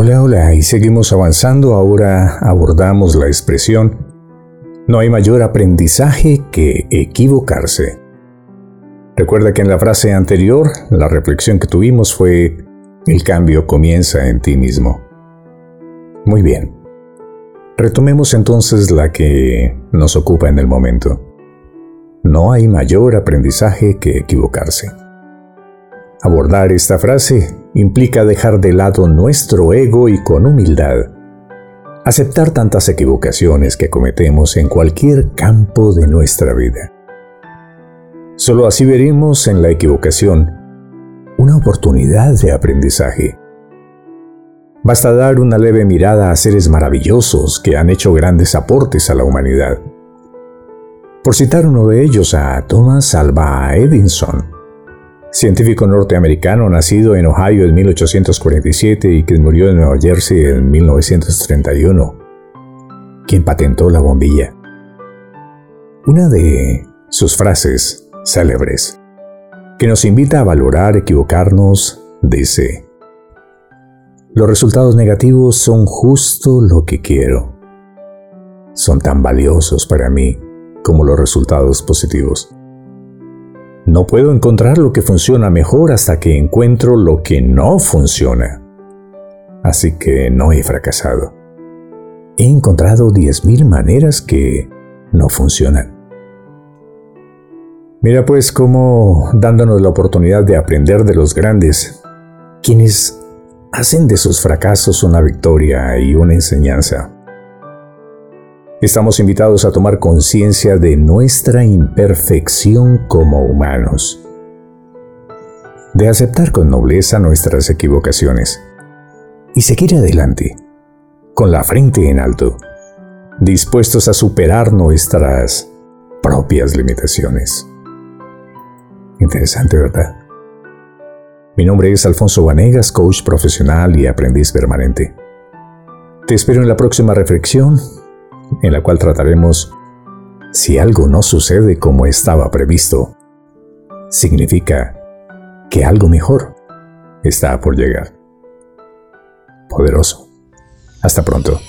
Hola, hola, y seguimos avanzando. Ahora abordamos la expresión no hay mayor aprendizaje que equivocarse. Recuerda que en la frase anterior, la reflexión que tuvimos fue el cambio comienza en ti mismo. Muy bien. Retomemos entonces la que nos ocupa en el momento. No hay mayor aprendizaje que equivocarse. Abordar esta frase implica dejar de lado nuestro ego y con humildad aceptar tantas equivocaciones que cometemos en cualquier campo de nuestra vida. Solo así veremos en la equivocación una oportunidad de aprendizaje. Basta dar una leve mirada a seres maravillosos que han hecho grandes aportes a la humanidad. Por citar uno de ellos a Thomas Alva Edison, científico norteamericano nacido en Ohio en 1847 y que murió en Nueva Jersey en 1931, quien patentó la bombilla. Una de sus frases célebres, que nos invita a valorar equivocarnos, dice, los resultados negativos son justo lo que quiero. Son tan valiosos para mí como los resultados positivos. No puedo encontrar lo que funciona mejor hasta que encuentro lo que no funciona. Así que no he fracasado. He encontrado 10.000 maneras que no funcionan. Mira pues cómo dándonos la oportunidad de aprender de los grandes, quienes hacen de sus fracasos una victoria y una enseñanza. Estamos invitados a tomar conciencia de nuestra imperfección como humanos, de aceptar con nobleza nuestras equivocaciones y seguir adelante, con la frente en alto, dispuestos a superar nuestras propias limitaciones. Interesante, ¿verdad? Mi nombre es Alfonso Vanegas, coach profesional y aprendiz permanente. Te espero en la próxima reflexión en la cual trataremos si algo no sucede como estaba previsto, significa que algo mejor está por llegar. Poderoso. Hasta pronto.